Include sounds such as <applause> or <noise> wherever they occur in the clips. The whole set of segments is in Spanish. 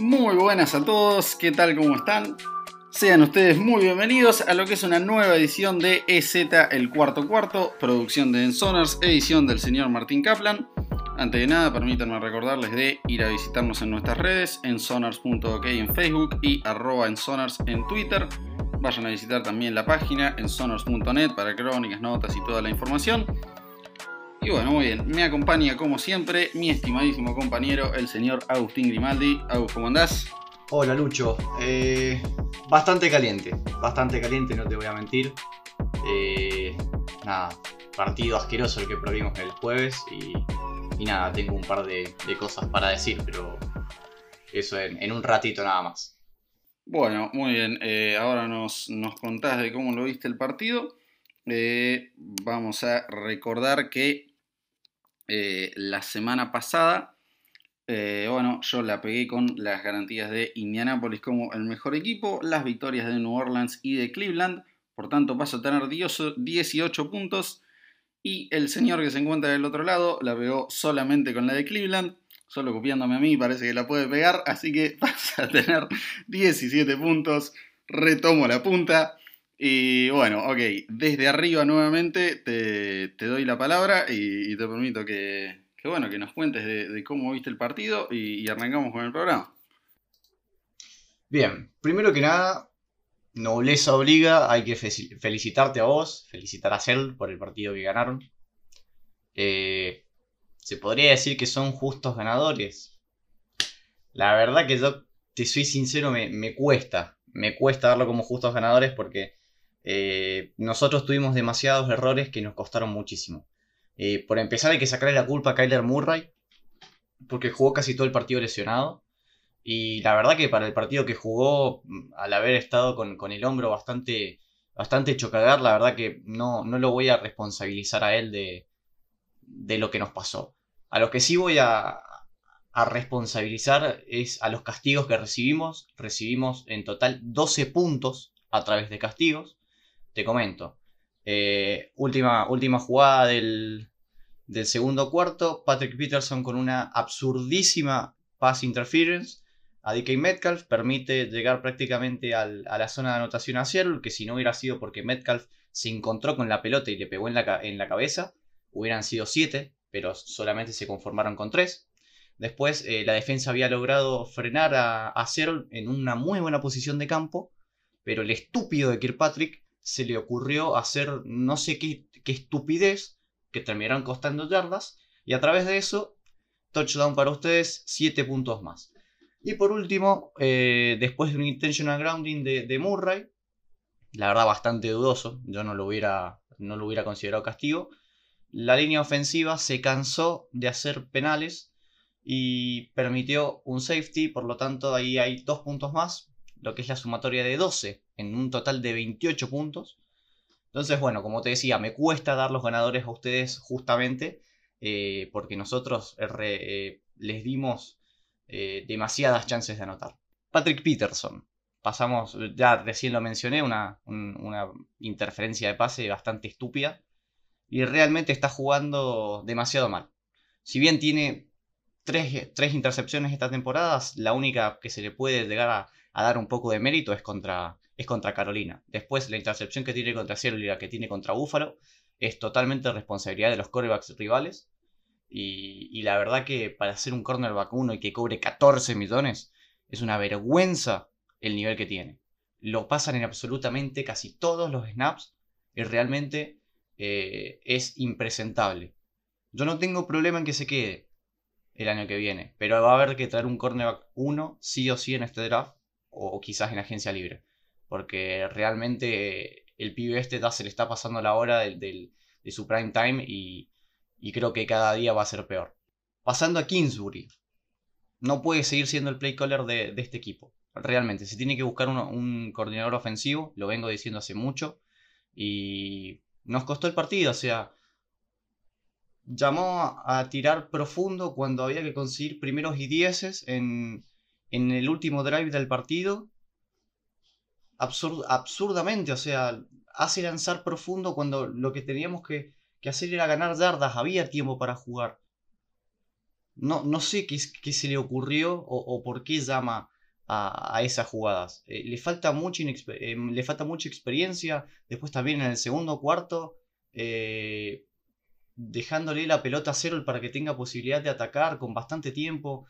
Muy buenas a todos, ¿qué tal? ¿Cómo están? Sean ustedes muy bienvenidos a lo que es una nueva edición de EZ El Cuarto Cuarto, producción de Ensonars, edición del señor Martín Kaplan. Antes de nada, permítanme recordarles de ir a visitarnos en nuestras redes, en sonars.ok en Facebook y arroba en sonars en Twitter. Vayan a visitar también la página en sonars.net para crónicas, notas y toda la información. Y bueno, muy bien, me acompaña como siempre mi estimadísimo compañero, el señor Agustín Grimaldi. Agus, ¿cómo andás? Hola Lucho, eh, bastante caliente, bastante caliente, no te voy a mentir. Eh, nada, partido asqueroso el que provimos el jueves y, y nada, tengo un par de, de, cosas para decir, pero eso en, en un ratito nada más. Bueno, muy bien, eh, ahora nos, nos, contás de cómo lo viste el partido. Eh, vamos a recordar que eh, la semana pasada, eh, bueno, yo la pegué con las garantías de Indianapolis como el mejor equipo, las victorias de New Orleans y de Cleveland, por tanto paso a tener 18 puntos y el señor que se encuentra del otro lado la pegó solamente con la de Cleveland, solo copiándome a mí, parece que la puede pegar, así que <laughs> pasa a tener 17 puntos, retomo la punta. Y bueno, ok, desde arriba nuevamente te, te doy la palabra y, te permito que, que, bueno, que nos cuentes de, de cómo viste el partido y, y, arrancamos con el programa. Bien, primero que nada, nobleza obliga, hay que felicitarte a vos, felicitar a Cell por el partido que ganaron. Eh, se podría decir que son justos ganadores. La verdad que yo, te soy sincero, me, me cuesta, me cuesta darlo como justos ganadores porque eh, nosotros tuvimos demasiados errores que nos costaron muchísimo. Eh, por empezar hay que sacarle la culpa a Kyler Murray, porque jugó casi todo el partido lesionado. Y la verdad que para el partido que jugó, al haber estado con, con el hombro bastante, bastante la verdad que no, no lo voy a responsabilizar a él de, de lo que nos pasó. A lo que sí voy a, a responsabilizar es a los castigos que recibimos. Recibimos en total 12 puntos a través de castigos te comento. Eh, última, última jugada del, del, segundo cuarto. Patrick Peterson con una absurdísima pass interference a DK Metcalf. Permite llegar prácticamente a la zona de anotación a Seattle. Que si no hubiera sido porque Metcalf se encontró con la pelota y le pegó en la, en la cabeza, hubieran sido 7. Pero solamente se conformaron con 3. Después eh, la defensa había logrado frenar a, a Seattle en una muy buena posición de campo. Pero el estúpido de Kirkpatrick se le ocurrió hacer no sé qué, estupidez que terminaron costando yardas y a través de eso, touchdown para ustedes, 7 puntos más. Y por último, eh, después de un intentional grounding de, de, Murray, la verdad bastante dudoso, yo no lo, hubiera, no lo hubiera considerado castigo, la línea ofensiva se cansó de hacer penales y permitió un safety, por lo tanto ahí hay dos puntos más, lo que es la sumatoria de 12 en un total de 28 puntos. Entonces, bueno, como te decía, me cuesta dar los ganadores a ustedes justamente eh, porque nosotros eh, les dimos eh, demasiadas chances de anotar. Patrick Peterson. Pasamos, ya recién lo mencioné, una, un, una interferencia de pase bastante estúpida. Y realmente está jugando demasiado mal. Si bien tiene tres, intercepciones esta temporada, la única que se le puede llegar a, dar un poco de mérito es contra, es contra Carolina. Después, la intercepción que tiene contra Seattle y la que tiene contra Buffalo es totalmente responsabilidad de los cornerbacks rivales. Y, la verdad que para ser un cornerback 1 y que cobre 14 millones, es una vergüenza el nivel que tiene. Lo pasan en absolutamente casi todos los snaps y realmente eh, es impresentable. Yo no tengo problema en que se quede el año que viene, pero va a haber que traer un cornerback 1 sí o sí en este draft o, quizás en agencia libre. Porque realmente el pibe este se le está pasando la hora del, de su prime time y, y, creo que cada día va a ser peor. Pasando a Kingsbury. No puede seguir siendo el play caller de, este equipo. Realmente, se tiene que buscar un coordinador ofensivo, lo vengo diciendo hace mucho. Y nos costó el partido, o sea, llamó a tirar profundo cuando había que conseguir primeros y dieces en, en el último drive del partido, absurd, absurdamente, o sea, hace lanzar profundo cuando lo que teníamos que, que, hacer era ganar yardas, había tiempo para jugar. no, no sé qué, qué, se le ocurrió o, por qué llama a, esas jugadas. Eh, le, falta mucha eh, le falta mucha experiencia. Después también en el segundo cuarto, eh, dejándole la pelota a cero para que tenga posibilidad de atacar con bastante tiempo.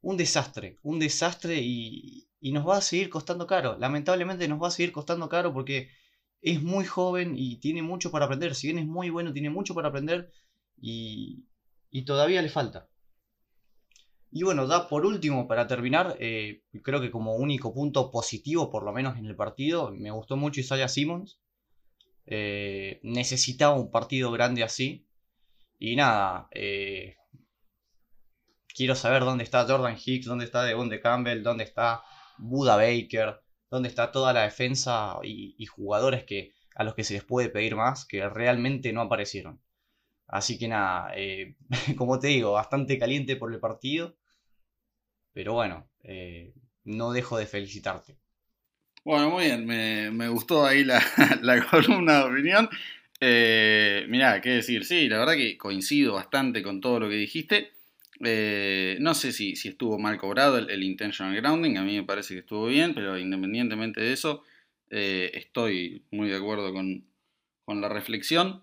Un desastre, un desastre y, y nos va a seguir costando caro. Lamentablemente nos va a seguir costando caro porque es muy joven y tiene mucho para aprender. Si bien es muy bueno, tiene mucho para aprender y, y todavía le falta. Y bueno, da por último, para terminar, eh, creo que como único punto positivo, por lo menos en el partido, me gustó mucho Isaiah Simmons. Eh, necesitaba un partido grande así. Y nada, eh, quiero saber dónde está Jordan Hicks, dónde está Devon de Campbell, dónde está Buda Baker, dónde está toda la defensa y, jugadores que, a los que se les puede pedir más, que realmente no aparecieron. Así que nada, eh, <laughs> como te digo, bastante caliente por el partido. Pero bueno, eh, no dejo de felicitarte. Bueno, muy bien, me, gustó ahí <laughs> la, columna de opinión. Eh, mirá, qué decir, sí, la verdad que coincido bastante con todo lo que dijiste. Eh, no sé si, estuvo mal cobrado el, intentional grounding, a mí me parece que estuvo bien, pero independientemente de eso, estoy muy de acuerdo con la reflexión.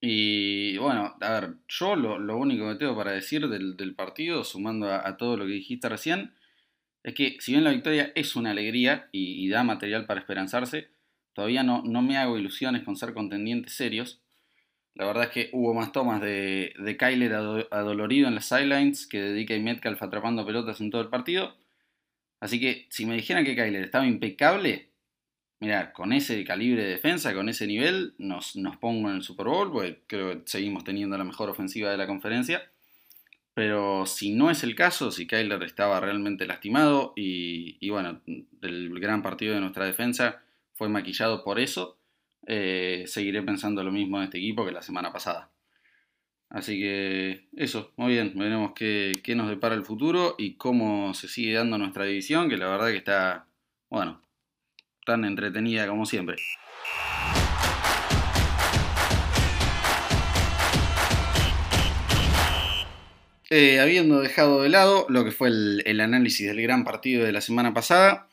Y bueno, a ver, yo lo, único que tengo para decir del, partido, sumando a, todo lo que dijiste recién, es que si bien la victoria es una alegría y, da material para esperanzarse, todavía no, no, me hago ilusiones con ser contendientes serios. La verdad es que hubo más tomas de, de Kyler adolorido en las sidelines que de DK Metcalf atrapando pelotas en todo el partido. Así que si me dijeran que Kyler estaba impecable, Mira, con ese calibre de defensa, con ese nivel, nos, nos pongo en el Super Bowl, porque creo que seguimos teniendo la mejor ofensiva de la conferencia. Pero si no es el caso, si Kyler estaba realmente lastimado y, bueno, el gran partido de nuestra defensa fue maquillado por eso, eh, seguiré pensando lo mismo en este equipo que la semana pasada. Así que eso, muy bien, veremos qué, nos depara el futuro y cómo se sigue dando nuestra división, que la verdad que está, bueno, tan entretenida como siempre. Eh, habiendo dejado de lado lo que fue el, análisis del gran partido de la semana pasada,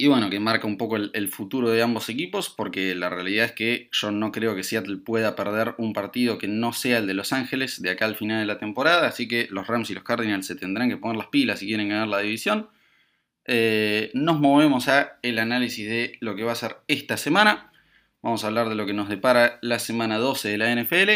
y bueno, que marca un poco el, futuro de ambos equipos, porque la realidad es que yo no creo que Seattle pueda perder un partido que no sea el de Los Ángeles de acá al final de la temporada, así que los Rams y los Cardinals se tendrán que poner las pilas si quieren ganar la división. Eh, nos movemos a el análisis de lo que va a ser esta semana. Vamos a hablar de lo que nos depara la semana 12 de la NFL.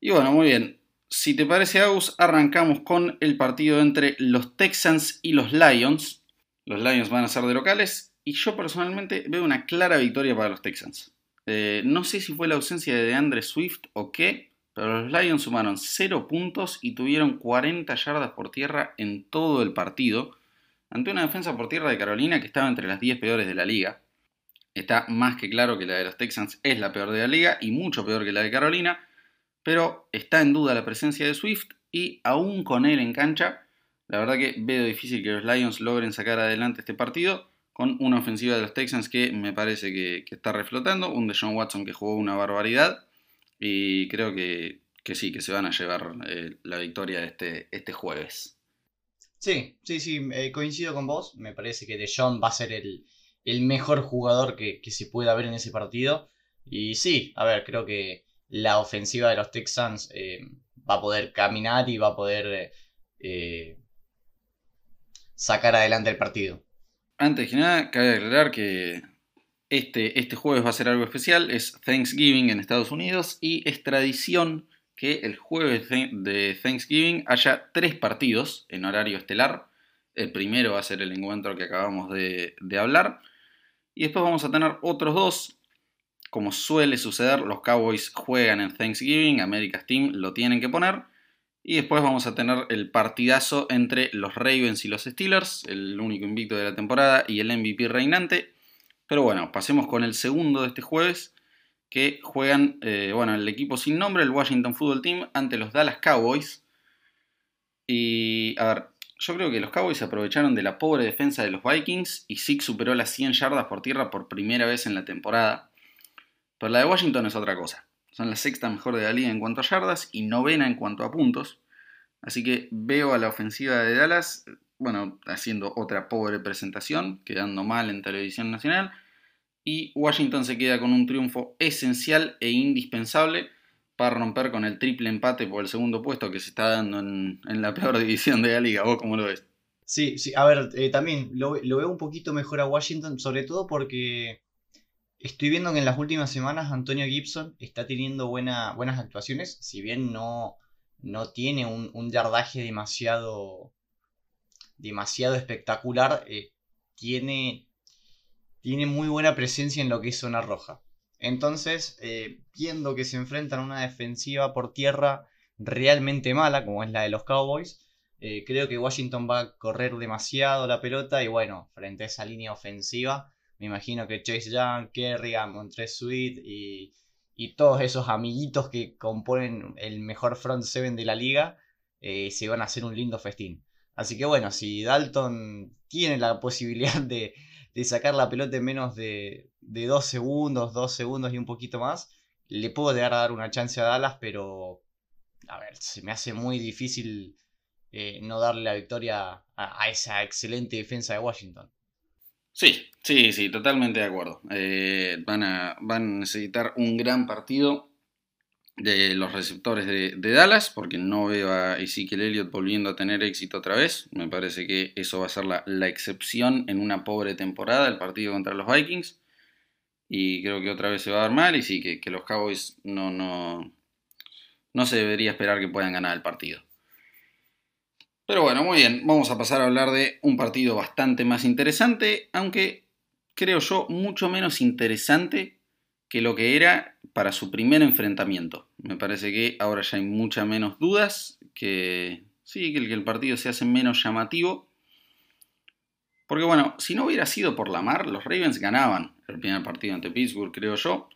Y bueno, muy bien. Si te parece, Agus, arrancamos con el partido entre los Texans y los Lions. Los Lions van a ser de locales y yo personalmente veo una clara victoria para los Texans. Eh, no sé si fue la ausencia de DeAndre Swift o qué, pero los Lions sumaron 0 puntos y tuvieron 40 yardas por tierra en todo el partido ante una defensa por tierra de Carolina que estaba entre las 10 peores de la liga. Está más que claro que la de los Texans es la peor de la liga y mucho peor que la de Carolina, pero está en duda la presencia de Swift y aún con él en cancha, la verdad que veo difícil que los Lions logren sacar adelante este partido con una ofensiva de los Texans que me parece que, está reflotando, un de John Watson que jugó una barbaridad y creo que, sí, que se van a llevar eh, la victoria este, este jueves. Sí, sí, sí, eh, coincido con vos. Me parece que DeJohn va a ser el, mejor jugador que, se pueda ver en ese partido. Y sí, a ver, creo que la ofensiva de los Texans eh, va a poder caminar y va a poder sacar adelante el partido. Antes que nada, cabe aclarar que este, este jueves va a ser algo especial. Es Thanksgiving en Estados Unidos y es tradición que el jueves de Thanksgiving haya tres partidos en horario estelar. El primero va a ser el encuentro que acabamos de, hablar. Y después vamos a tener otros dos. Como suele suceder, los Cowboys juegan en Thanksgiving, America's Team lo tienen que poner. Y después vamos a tener el partidazo entre los Ravens y los Steelers, el único invicto de la temporada y el MVP reinante. Pero bueno, pasemos con el segundo de este jueves, que juegan, eh, bueno, el equipo sin nombre, el Washington Football Team, ante los Dallas Cowboys. Y, a ver, yo creo que los Cowboys aprovecharon de la pobre defensa de los Vikings y Zeke superó las 100 yardas por tierra por primera vez en la temporada. Pero la de Washington es otra cosa. Son la sexta mejor de la liga en cuanto a yardas y novena en cuanto a puntos. Así que veo a la ofensiva de Dallas, bueno, haciendo otra pobre presentación, quedando mal en televisión nacional. Y Washington se queda con un triunfo esencial e indispensable para romper con el triple empate por el segundo puesto que se está dando en, la peor división de la liga. ¿Vos cómo lo ves? Sí, sí, a ver, eh, también lo, veo un poquito mejor a Washington, sobre todo porque estoy viendo que en las últimas semanas Antonio Gibson está teniendo buenas actuaciones, si bien no, no tiene un, yardaje demasiado, demasiado espectacular, eh, tiene, tiene muy buena presencia en lo que es zona roja. Entonces, eh, viendo que se enfrentan a una defensiva por tierra realmente mala, como es la de los Cowboys, eh, creo que Washington va a correr demasiado la pelota y bueno, frente a esa línea ofensiva, me imagino que Chase Young, Kerrigan, Montrez Sweet y, todos esos amiguitos que componen el mejor front seven de la liga eh, se van a hacer un lindo festín. Así que bueno, si Dalton tiene la posibilidad de, sacar la pelota en menos de, 2 segundos, 2 segundos y un poquito más, le puedo llegar a dar una chance a Dallas, pero a ver, se me hace muy difícil eh, no darle la victoria a, esa excelente defensa de Washington. Sí, sí, sí, totalmente de acuerdo. Eh, van, a, van a necesitar un gran partido de los receptores de, Dallas, porque no veo a Ezekiel Elliott volviendo a tener éxito otra vez. Me parece que eso va a ser la, excepción en una pobre temporada, el partido contra los Vikings. Y creo que otra vez se va a dar mal y sí, que, que los Cowboys no, no, no se debería esperar que puedan ganar el partido. Pero bueno, muy bien, vamos a pasar a hablar de un partido bastante más interesante, aunque creo yo mucho menos interesante que lo que era para su primer enfrentamiento. Me parece que ahora ya hay muchas menos dudas, que sí, que el, partido se hace menos llamativo. Porque bueno, si no hubiera sido por la mar, los Ravens ganaban el primer partido ante Pittsburgh, creo yo.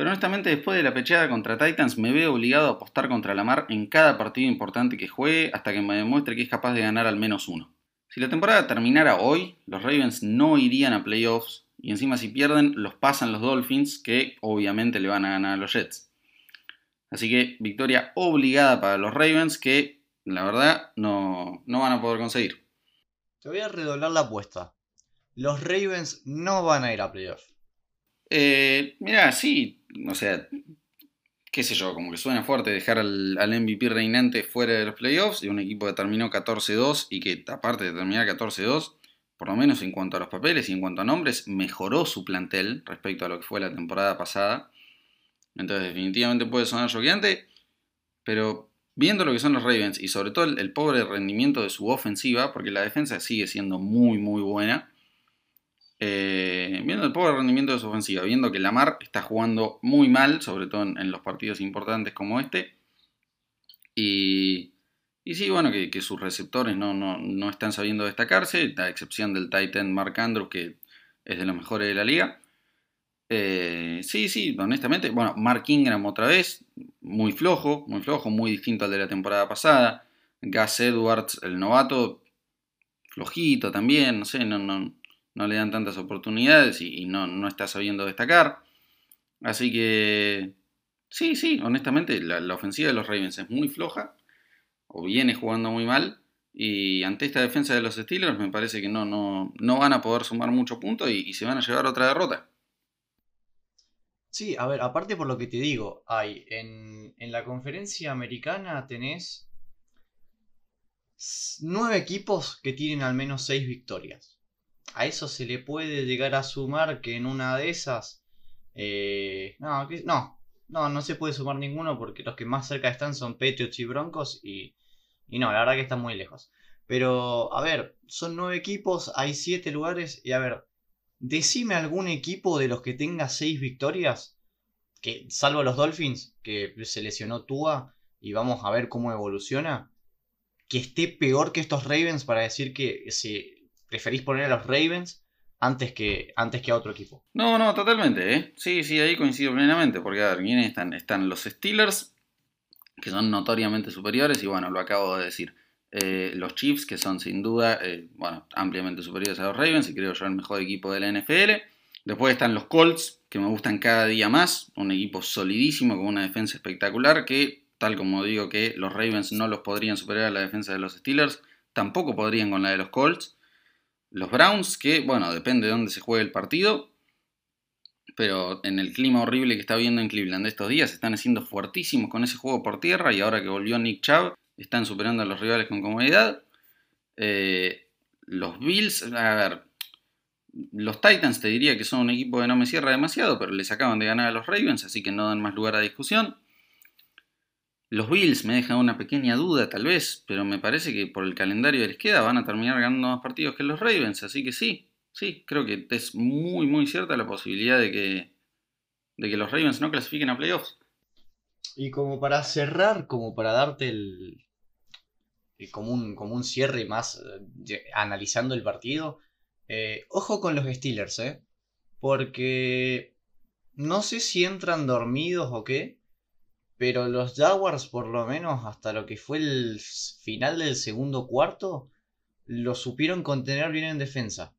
Pero honestamente, después de la pechada contra Titans, me veo obligado a apostar contra la mar en cada partido importante que juegue hasta que me demuestre que es capaz de ganar al menos uno. Si la temporada terminara hoy, los Ravens no irían a playoffs y encima si pierden, los pasan los Dolphins, que obviamente le van a ganar a los Jets. Así que victoria obligada para los Ravens, que la verdad no, van a poder conseguir. Te voy a redoblar la apuesta. Los Ravens no van a ir a playoffs. Eh, mira, sí, o sea, qué sé yo, como que suena fuerte dejar al, MVP reinante fuera de los playoffs y un equipo que terminó 14-2 y que aparte de terminar 14-2 por lo menos en cuanto a los papeles y en cuanto a nombres, mejoró su plantel respecto a lo que fue la temporada pasada. Entonces definitivamente puede sonar choqueante, pero viendo lo que son los Ravens y sobre todo el, pobre rendimiento de su ofensiva, porque la defensa sigue siendo muy muy buena, eh, viendo el pobre rendimiento de su ofensiva, viendo que Lamar está jugando muy mal, sobre todo en los partidos importantes como este, y y sí, bueno, que, sus receptores no, no, están sabiendo destacarse, a excepción del Titan Mark Andrews, que es de los mejores de la liga. Eh, sí, sí, honestamente, bueno, Mark Ingram otra vez, muy flojo, muy flojo, muy distinto al de la temporada pasada. Gus Edwards, el novato, flojito también, no sé, no, no, no le dan tantas oportunidades y, no, no, está sabiendo destacar. Así que, sí, sí, honestamente, la ofensiva de los Ravens es muy floja o viene jugando muy mal. Y ante esta defensa de los Steelers me parece que no, no, no van a poder sumar mucho punto y, se van a llevar otra derrota. Sí, a ver, aparte por lo que te digo, hay en, en la conferencia americana tenés nueve equipos que tienen al menos seis victorias. A eso se le puede llegar a sumar que en una de esas... Eh, no, no, no, no se puede sumar ninguno porque los que más cerca están son Patriots y Broncos y y no, la verdad que están muy lejos. Pero, a ver, son nueve equipos, hay siete lugares. Y a ver, decime algún equipo de los que tenga seis victorias. Que, salvo los Dolphins, que se lesionó Tua. Y vamos a ver cómo evoluciona. Que esté peor que estos Ravens para decir que si preferís poner a los Ravens antes que, antes que a otro equipo. No, no, totalmente, ¿eh? Sí, sí, ahí coincido plenamente. Porque, a ver, ¿quiénes están? Están los Steelers, que son notoriamente superiores, y bueno, lo acabo de decir. Eh, los Chiefs, que son sin duda, eh, bueno, ampliamente superiores a los Ravens, y creo yo el mejor equipo de la NFL. Después están los Colts, que me gustan cada día más, un equipo solidísimo con una defensa espectacular, que tal como digo que los Ravens no los podrían superar a la defensa de los Steelers, tampoco podrían con la de los Colts. Los Browns, que bueno, depende de dónde se juegue el partido, pero en el clima horrible que está viendo en Cleveland estos días, están haciendo fuertísimos con ese juego por tierra y ahora que volvió Nick Chubb, están superando a los rivales con comodidad. Eh, los Bills, a ver, los Titans te diría que son un equipo que no me cierra demasiado, pero les acaban de ganar a los Ravens, así que no dan más lugar a discusión. Los Bills me dejan una pequeña duda tal vez, pero me parece que por el calendario que les queda van a terminar ganando más partidos que los Ravens, así que sí, sí, creo que es muy muy cierta la posibilidad de que, de que los Ravens no clasifiquen a playoffs. Y como para cerrar, como para darte el, como, un, como un cierre más eh, analizando el partido, eh, ojo con los Steelers, ¿eh? Porque no sé si entran dormidos o qué, pero los Jaguars, por lo menos hasta lo que fue el final del segundo cuarto, lo supieron contener bien en defensa.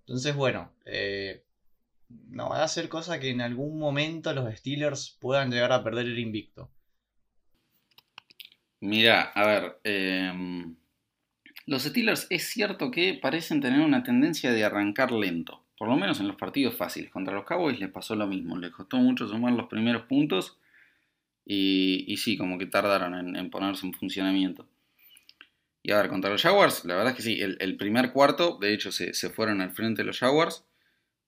Entonces, bueno, eh, no va a ser cosa que en algún momento los Steelers puedan llegar a perder el invicto. Mira, a ver, em, los Steelers es cierto que parecen tener una tendencia de arrancar lento, por lo menos en los partidos fáciles. Contra los Cowboys les pasó lo mismo, les costó mucho sumar los primeros puntos y, sí, como que tardaron en, ponerse en funcionamiento. Y a ver, contra los Jaguars, la verdad es que sí, el, primer cuarto, de hecho, se, fueron al frente los Jaguars,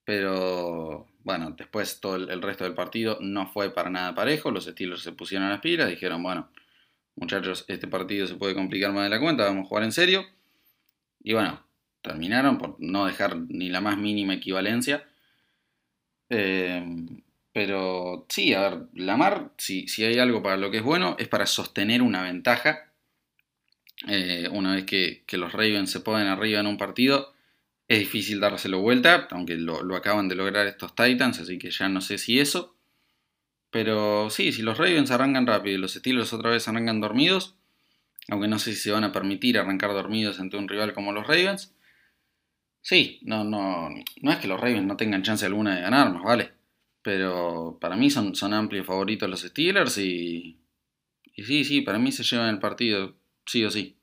pero bueno, después todo el, resto del partido no fue para nada parejo, los Steelers se pusieron a las pilas, dijeron, bueno, muchachos, este partido se puede complicar más de la cuenta, vamos a jugar en serio. Y bueno, terminaron por no dejar ni la más mínima equivalencia. Eh, pero sí, a ver, Lamar, si, si hay algo para lo que es bueno, es para sostener una ventaja. Eh, una vez que, los Ravens se ponen arriba en un partido, es difícil dárselo vuelta, aunque lo, lo, acaban de lograr estos Titans, así que ya no sé si eso. Pero sí, si los Ravens arrancan rápido y los Steelers otra vez arrancan dormidos, aunque no sé si se van a permitir arrancar dormidos ante un rival como los Ravens, sí, no, no, no es que los Ravens no tengan chance alguna de ganar, más vale. Pero para mí son, son amplios favoritos los Steelers y, y sí, sí, para mí se llevan el partido, sí o sí.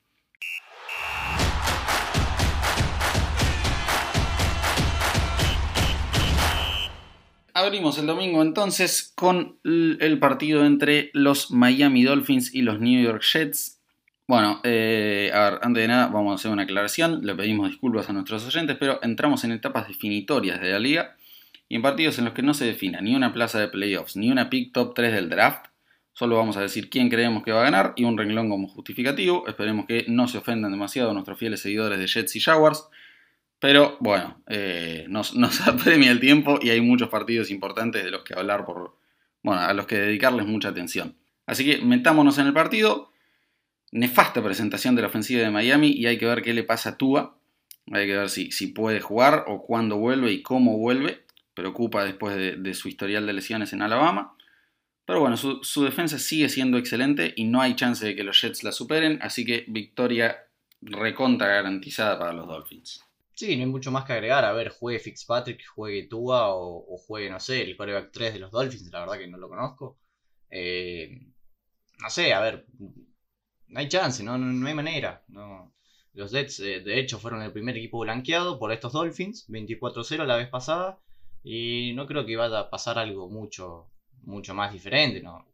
Abrimos el domingo entonces con el partido entre los Miami Dolphins y los New York Jets. Bueno, eh, a ver, antes de nada vamos a hacer una aclaración, le pedimos disculpas a nuestros oyentes, pero entramos en etapas definitorias de la liga y en partidos en los que no se defina ni una plaza de playoffs ni una pick top 3 del draft, solo vamos a decir quién creemos que va a ganar y un renglón como justificativo. Esperemos que no se ofendan demasiado nuestros fieles seguidores de Jets y Jaguars. Pero bueno, eh, <laughs> nos, apremia el tiempo y hay muchos partidos importantes de los que hablar por. Bueno, a los que dedicarles mucha atención. Así que metámonos en el partido. Nefasta presentación de la ofensiva de Miami y hay que ver qué le pasa a Tua. Hay que ver si, si puede jugar o cuándo vuelve y cómo vuelve preocupa después de, su historial de lesiones en Alabama. Pero bueno, su, defensa sigue siendo excelente y no hay chance de que los Jets la superen, así que victoria recontra garantizada para los Dolphins. Sí, no hay mucho más que agregar. A ver, juegue Fitzpatrick, juegue Tua o, juegue, no sé, el coreback 3 de los Dolphins, la verdad que no lo conozco. Eh, no sé, a ver, no hay chance, no, no, hay manera. No. Los Jets, eh, de hecho, fueron el primer equipo blanqueado por estos Dolphins, 24-0 la vez pasada. Y no creo que vaya a pasar algo mucho, mucho más diferente, ¿no?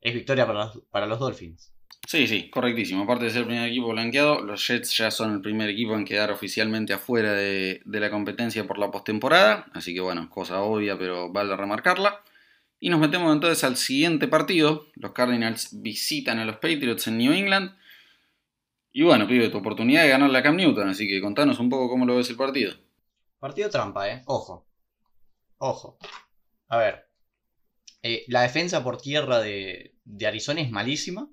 Es victoria para los, para los Dolphins. Sí, sí, correctísimo. Aparte de ser el primer equipo blanqueado, los Jets ya son el primer equipo en quedar oficialmente afuera de, la competencia por la postemporada. Así que bueno, cosa obvia, pero vale remarcarla. Y nos metemos entonces al siguiente partido. Los Cardinals visitan a los Patriots en New England. Y bueno, pibe, tu oportunidad de ganar la Cam Newton, así que contanos un poco cómo lo ves el partido. Partido trampa, eh. Ojo. Ojo. A ver. Eh, la defensa por tierra de, Arizona es malísima.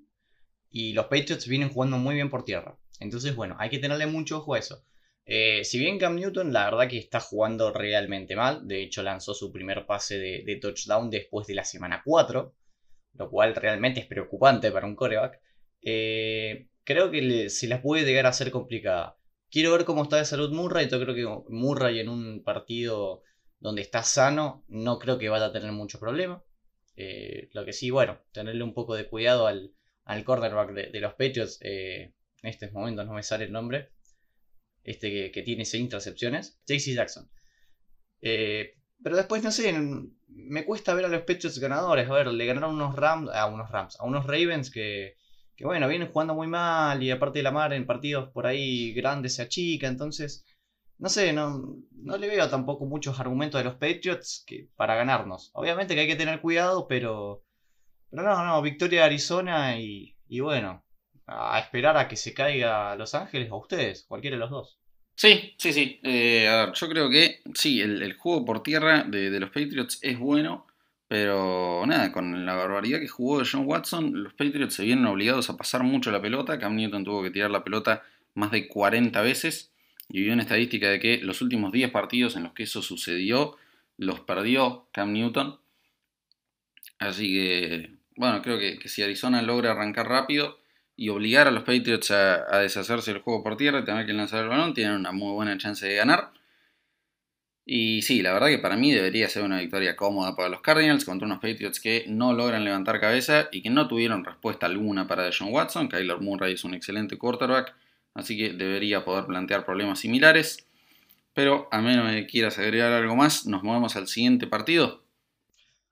Y los Patriots vienen jugando muy bien por tierra. Entonces, bueno, hay que tenerle mucho ojo a eso. Eh, si bien Cam Newton, la verdad que está jugando realmente mal. De hecho, lanzó su primer pase de, touchdown después de la semana 4. Lo cual realmente es preocupante para un coreback. Eh, creo que se la puede llegar a ser complicada. Quiero ver cómo está de salud Murray. Yo creo que Murray en un partido donde está sano, no creo que vaya a tener mucho problema. Eh, lo que sí, bueno, tenerle un poco de cuidado al, al cornerback de, los Patriots. Eh, en estos momentos no me sale el nombre. Este que, tiene seis intercepciones. JC Jackson. Eh, pero después, no sé, me cuesta ver a los Patriots ganadores. A ver, le ganaron unos Rams, a unos Rams, a unos Ravens que, que bueno, vienen jugando muy mal y aparte de la mar en partidos por ahí grandes se achica. Entonces, no sé, no, no le veo tampoco muchos argumentos de los Patriots que, para ganarnos. Obviamente que hay que tener cuidado, pero, pero no, no, victoria de Arizona y, y bueno, a esperar a que se caiga Los Ángeles o ustedes, cualquiera de los dos. Sí, sí, sí. Eh, a ver, yo creo que sí, el, juego por tierra de, de, los Patriots es bueno, pero nada, con la barbaridad que jugó John Watson, los Patriots se vienen obligados a pasar mucho la pelota. Cam Newton tuvo que tirar la pelota más de 40 veces y vi una estadística de que los últimos 10 partidos en los que eso sucedió, los perdió Cam Newton. Así que, bueno, creo que, si Arizona logra arrancar rápido y obligar a los Patriots a, deshacerse del juego por tierra y tener que lanzar el balón, tienen una muy buena chance de ganar. Y sí, la verdad que para mí debería ser una victoria cómoda para los Cardinals contra unos Patriots que no logran levantar cabeza y que no tuvieron respuesta alguna para John Watson. Kyler Murray es un excelente quarterback así que debería poder plantear problemas similares. Pero a menos que quieras agregar algo más, nos movemos al siguiente partido.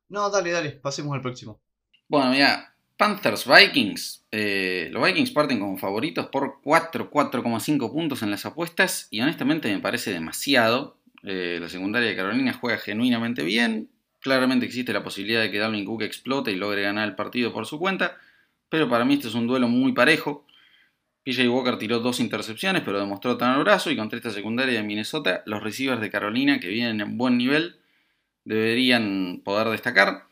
No, dale, dale, pasemos al próximo. Bueno, mira, Panthers Vikings. Eh, los Vikings parten como favoritos por 4, 4,5 puntos en las apuestas y honestamente me parece demasiado. Eh, la secundaria de Carolina juega genuinamente bien. Claramente existe la posibilidad de que Dalvin Cook explote y logre ganar el partido por su cuenta. Pero para mí este es un duelo muy parejo. PJ Walker tiró dos intercepciones, pero demostró al brazo y contra esta secundaria de Minnesota, los receivers de Carolina, que vienen en buen nivel, deberían poder destacar.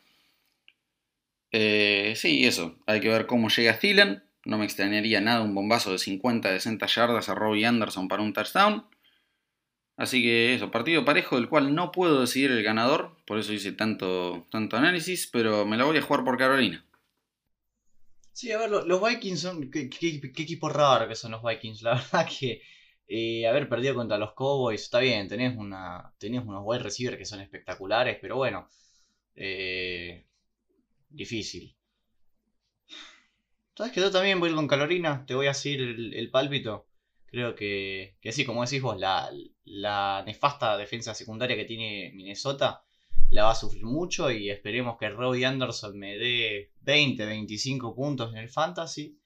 Eh, sí, eso. Hay que ver cómo llega Thielen. No me extrañaría nada un bombazo de 50-60 yardas a Robbie Anderson para un touchdown. Así que eso, partido parejo del cual no puedo decidir el ganador, por eso hice tanto, tanto análisis, pero me la voy a jugar por Carolina. Sí, a ver, los, Vikings son. Qué, equipo raro que son los Vikings. La <laughs> verdad que eh, haber perdido contra los Cowboys está bien. Tenés, una, tenés unos wide receivers que son espectaculares, pero bueno. Eh, difícil. ¿Sabes que yo también voy con Calorina? Te voy a decir el, pálpito. Creo que, que sí, como decís vos, la, la nefasta defensa secundaria que tiene Minnesota la va a sufrir mucho y esperemos que Robbie Anderson me dé 20, 25 puntos en el fantasy.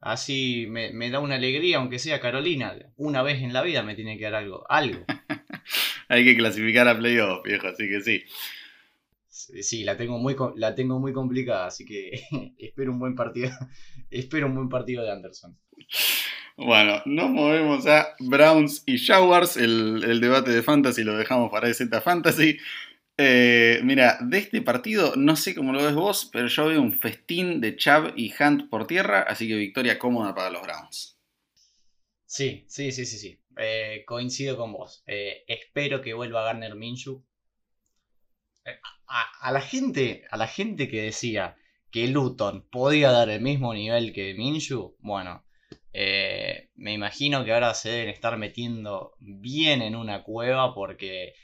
Así me, da una alegría, aunque sea Carolina. Una vez en la vida me tiene que dar algo. algo. <laughs> Hay que clasificar a playoff, viejo, así que sí. Sí, la tengo muy la tengo muy complicada, así que <laughs> espero un buen partido. <laughs> espero un buen partido de Anderson. Bueno, nos movemos a Browns y Jaguars. El, el debate de fantasy lo dejamos para Z Fantasy. Eh, mira, de este partido, no sé cómo lo ves vos, pero yo veo un festín de Chubb y Hunt por tierra, así que victoria cómoda para los Browns. Sí, sí, sí, sí, sí. Eh, coincido con vos. Eh, espero que vuelva a Garner Minshew. A, la gente, a la gente que decía que Luton podía dar el mismo nivel que Minshew, bueno, me imagino que ahora se deben estar metiendo bien en una cueva porque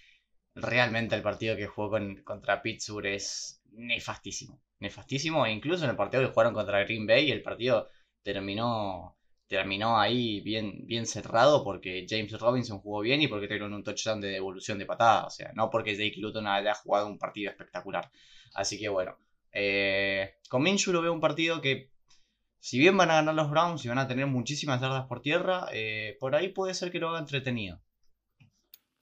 realmente el partido que jugó contra Pittsburgh es nefastísimo. Nefastísimo, e incluso en el partido que jugaron contra Green Bay, el partido terminó, terminó ahí bien, bien cerrado porque James Robinson jugó bien y porque tuvieron un touchdown de devolución de patada. O sea, no porque Jake Luton haya jugado un partido espectacular. Así que bueno, eh, con Minshew lo veo un partido que si bien van a ganar los Browns y van a tener muchísimas yardas por tierra, eh, por ahí puede ser que lo haga entretenido.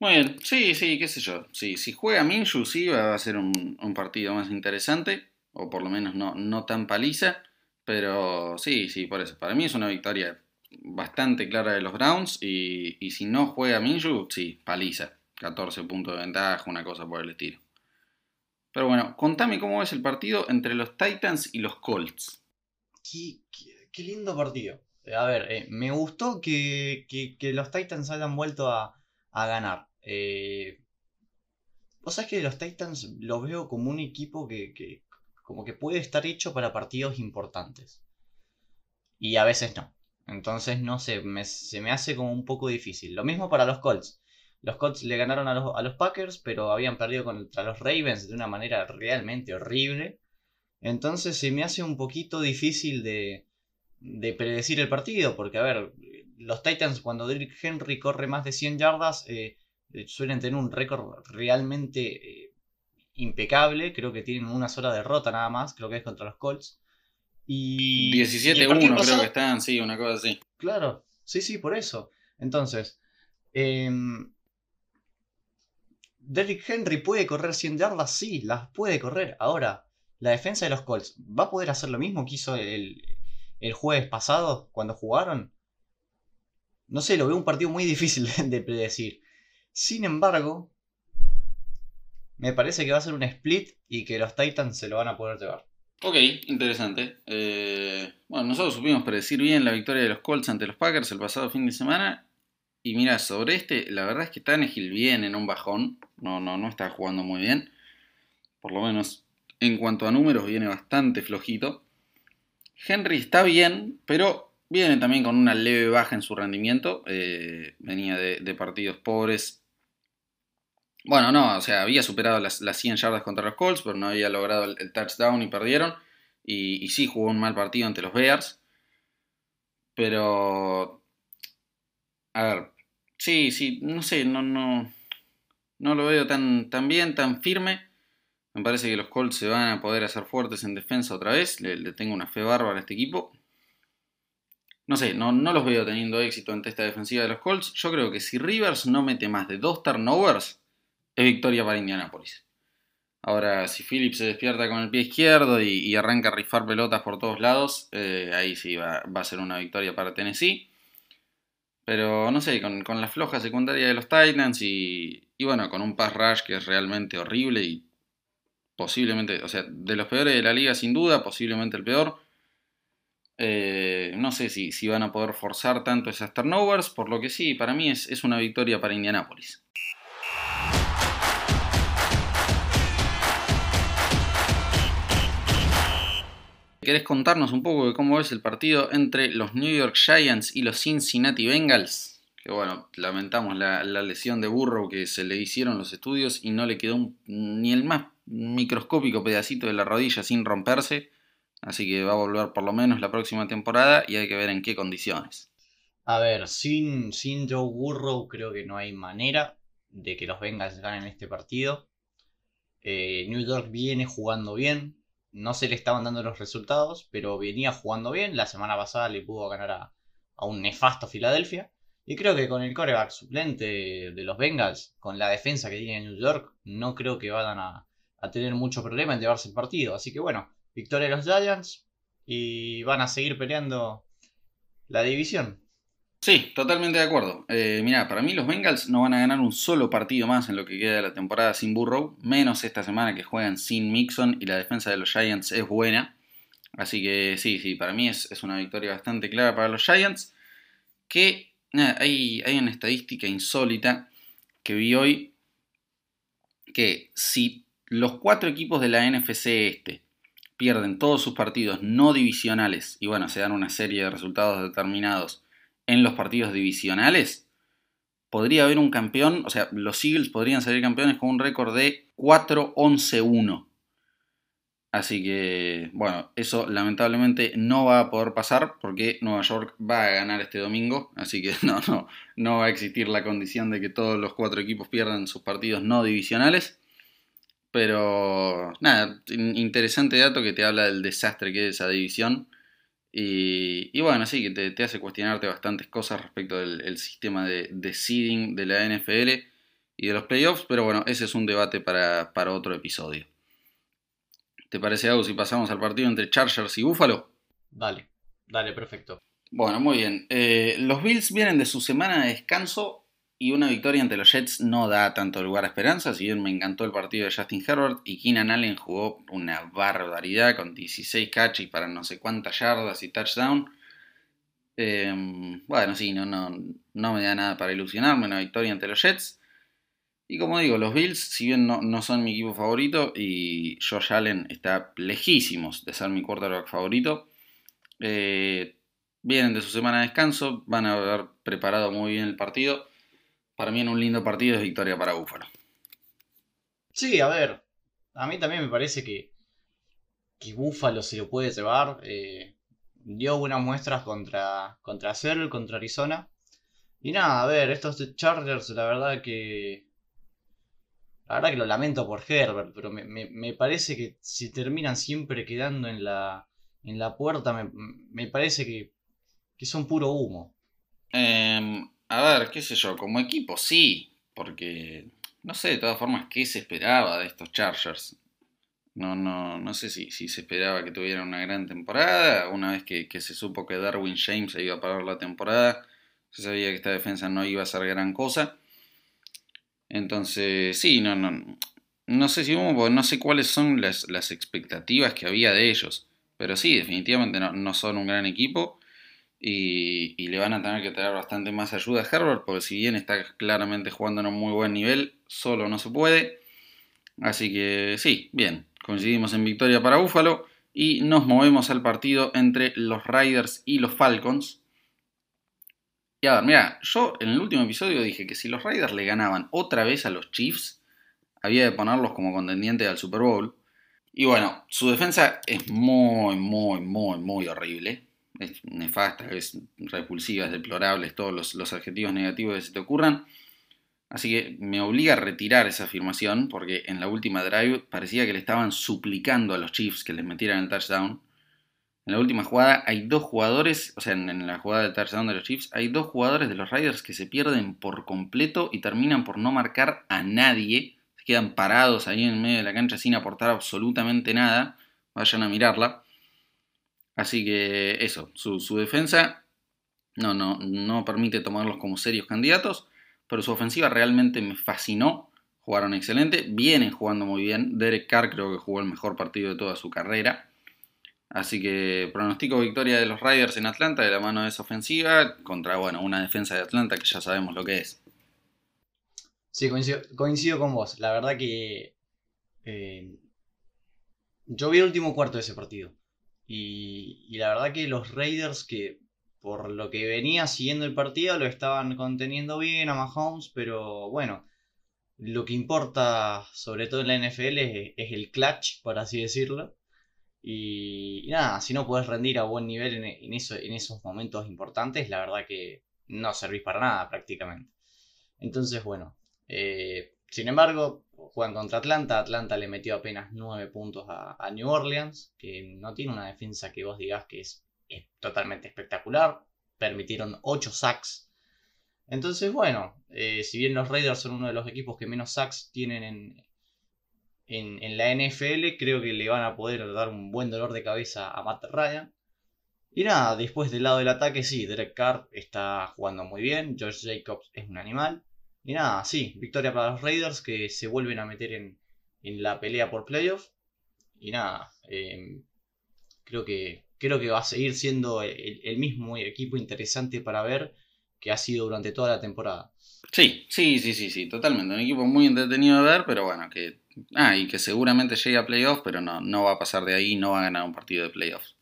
Bien, sí, sí, qué sé yo. Sí, si juega Minshu, sí, va a ser un, partido más interesante, o por lo menos no, no tan paliza, pero sí, sí, por eso. Para mí es una victoria bastante clara de los Browns, y, y si no juega Minshu, sí, paliza. 14 puntos de ventaja, una cosa por el estilo. Pero bueno, contame cómo es el partido entre los Titans y los Colts. Qué, lindo partido. A ver, eh, me gustó que, que los Titans hayan vuelto a, a ganar. Eh, Vos sabés que los Titans los veo como un equipo que, como que puede estar hecho para partidos importantes. Y a veces no. Entonces, no sé, se me hace como un poco difícil. Lo mismo para los Colts. Los Colts le ganaron a los, a los, Packers, pero habían perdido contra los Ravens de una manera realmente horrible. Entonces se me hace un poquito difícil de, de predecir el partido, porque a ver, los Titans cuando Derrick Henry corre más de 100 yardas eh, suelen tener un récord realmente eh, impecable, creo que tienen una sola derrota nada más, creo que es contra los Colts. Y 17-1 creo que están, sí, una cosa así. Claro, sí, sí, por eso. Entonces, em, Derrick Henry puede correr 100 yardas, sí, las puede correr. Ahora, la defensa de los Colts, ¿va a poder hacer lo mismo que hizo el, el jueves pasado cuando jugaron? No sé, lo veo un partido muy difícil <laughs> de predecir. Sin embargo, me parece que va a ser un split y que los Titans se lo van a poder llevar. Ok, interesante. Eh, bueno, nosotros supimos predecir bien la victoria de los Colts ante los Packers el pasado fin de semana. Y mira, sobre este, la verdad es que Tannehill viene en un bajón. No, no, no está jugando muy bien. Por lo menos en cuanto a números viene bastante flojito. Henry está bien, pero viene también con una leve baja en su rendimiento. Eh, venía de, partidos pobres. Bueno, no, o sea, había superado las, 100 yardas contra los Colts, pero no había logrado el, touchdown y perdieron. Y, sí jugó un mal partido ante los Bears. Pero. A ver. Sí, sí, no sé, no, no. No lo veo tan, tan bien, tan firme. Me parece que los Colts se van a poder hacer fuertes en defensa otra vez. Le, tengo una fe bárbara a este equipo. No sé, no, no, los veo teniendo éxito ante esta defensiva de los Colts. Yo creo que si Rivers no mete más de dos turnovers, es victoria para Indianapolis. Ahora, si Phillips se despierta con el pie izquierdo y, arranca a rifar pelotas por todos lados, eh, ahí sí va, a ser una victoria para Tennessee. Pero no sé, con, la floja secundaria de los Titans y, y bueno, con un pass rush que es realmente horrible y posiblemente, o sea, de los peores de la liga sin duda, posiblemente el peor. Eh, no sé si, van a poder forzar tanto esas turnovers, por lo que sí, para mí es, una victoria para Indianapolis. ¿Querés contarnos un poco de cómo es el partido entre los New York Giants y los Cincinnati Bengals? Que bueno, lamentamos la, lesión de Burrow que se le hicieron los estudios y no le quedó ni el más microscópico pedacito de la rodilla sin romperse, así que va a volver por lo menos la próxima temporada y hay que ver en qué condiciones. A ver, sin, sin Joe Burrow creo que no hay manera de que los Bengals ganen este partido. Eh, New York viene jugando bien, no se le estaban dando los resultados, pero venía jugando bien. La semana pasada le pudo ganar a, a un nefasto Filadelfia. Y creo que con el coreback suplente de los Bengals, con la defensa que tiene New York, no creo que vayan a, a tener mucho problema en llevarse el partido. Así que bueno, victoria de los Giants y van a seguir peleando la división. Sí, totalmente de acuerdo. Eh, mira, para mí los Bengals no van a ganar un solo partido más en lo que queda de la temporada sin Burrow, menos esta semana que juegan sin Mixon y la defensa de los Giants es buena. Así que sí, sí, para mí es, una victoria bastante clara para los Giants. Que hay, hay una estadística insólita que vi hoy que si los cuatro equipos de la NFC este pierden todos sus partidos no divisionales y bueno, se dan una serie de resultados determinados en los partidos divisionales, podría haber un campeón, o sea, los Eagles podrían salir campeones con un récord de 4-11-1. Así que, bueno, eso lamentablemente no va a poder pasar porque Nueva York va a ganar este domingo. Así que <laughs> no, no, no va a existir la condición de que todos los cuatro equipos pierdan sus partidos no divisionales. Pero nada, interesante dato que te habla del desastre que es esa división. Y, bueno, sí, que te, hace cuestionarte bastantes cosas respecto del sistema de, seeding de la NFL y de los playoffs. Pero bueno, ese es un debate para, otro episodio. ¿Te parece algo si pasamos al partido entre Chargers y Buffalo? Dale, dale, perfecto. Bueno, muy bien. Eh, los Bills vienen de su semana de descanso y una victoria ante los Jets no da tanto lugar a esperanza, si bien me encantó el partido de Justin Herbert y Keenan Allen jugó una barbaridad con 16 catches para no sé cuántas yardas y touchdown. Em, bueno, sí, no, no, no me da nada para ilusionarme una victoria ante los Jets. Y como digo, los Bills, si bien no, no son mi equipo favorito y Josh Allen está lejísimos de ser mi quarterback favorito, eh, vienen de su semana de descanso, van a haber preparado muy bien el partido para mí en un lindo partido es victoria para Búfalo. Sí, a ver, a mí también me parece que que Buffalo se lo puede llevar. Eh, dio buenas muestras contra, contra Seattle, contra Arizona. Y nada, a ver, estos Chargers, la verdad que. La verdad que lo lamento por Herbert, pero me, parece que si terminan siempre quedando en la, en la puerta, me, parece que, que, son puro humo. Em, a ver, qué sé yo, como equipo sí, porque no sé de todas formas qué se esperaba de estos Chargers. No, no, no sé si, si se esperaba que tuvieran una gran temporada. Una vez que, se supo que Darwin James se iba a parar la temporada, se sabía que esta defensa no iba a ser gran cosa. Entonces, sí, no, no, no sé si no sé cuáles son las, las, expectativas que había de ellos. Pero sí, definitivamente no, no son un gran equipo. Y, le van a tener que traer bastante más ayuda a Herbert, porque si bien está claramente jugando en un muy buen nivel, solo no se puede. Así que sí, bien, Coincidimos en victoria para Buffalo y nos movemos al partido entre los Riders y los Falcons. Y a ver, mira, yo en el último episodio dije que si los Riders le ganaban otra vez a los Chiefs, había de ponerlos como contendientes al Super Bowl. Y bueno, su defensa es muy, muy, muy, muy horrible. Es nefasta, es repulsiva, es deplorable, todos los, los adjetivos negativos que se te ocurran. Así que me obliga a retirar esa afirmación porque en la última drive parecía que le estaban suplicando a los Chiefs que les metieran el touchdown. En la última jugada hay dos jugadores, o sea, en la jugada del touchdown de los Chiefs, hay dos jugadores de los Raiders que se pierden por completo y terminan por no marcar a nadie. Se quedan parados ahí en medio de la cancha sin aportar absolutamente nada. Vayan a mirarla. Así que eso, su, defensa no, no, no permite tomarlos como serios candidatos pero su ofensiva realmente me fascinó. Jugaron excelente, vienen jugando muy bien. Derek Carr creo que jugó el mejor partido de toda su carrera. Así que pronostico victoria de los Riders en Atlanta de la mano de esa ofensiva contra bueno, una defensa de Atlanta que ya sabemos lo que es. Sí, coincido, con vos. La verdad que eh, yo vi el último cuarto de ese partido. Y, la verdad que los Raiders que por lo que venía siguiendo el partido, lo estaban conteniendo bien a Mahomes, pero bueno, lo que importa, sobre todo en la NFL, es, el clutch, por así decirlo. Y, nada, si no puedes rendir a buen nivel en, en esos momentos importantes, la verdad que no servís para nada prácticamente. Entonces, bueno, eh, sin embargo, juegan contra Atlanta. Atlanta le metió apenas 9 puntos a, New Orleans, que no tiene una defensa que vos digas que es es totalmente espectacular. Permitieron 8 sacks. Entonces, bueno, eh, si bien los Raiders son uno de los equipos que menos sacks tienen en, en, la NFL, creo que le van a poder dar un buen dolor de cabeza a Matt Ryan. Y nada, después del lado del ataque, sí, Derek Carr está jugando muy bien. George Jacobs es un animal. Y nada, sí, victoria para los Raiders que se vuelven a meter en, la pelea por playoff. Y nada, eh, creo que creo que va a seguir siendo el, mismo equipo interesante para ver que ha sido durante toda la temporada. Sí, sí, sí, sí, sí, totalmente. Un equipo muy entretenido de ver, pero bueno, que. Ah, y que seguramente llegue a playoffs, pero no, no va a pasar de ahí, no va a ganar un partido de playoffs.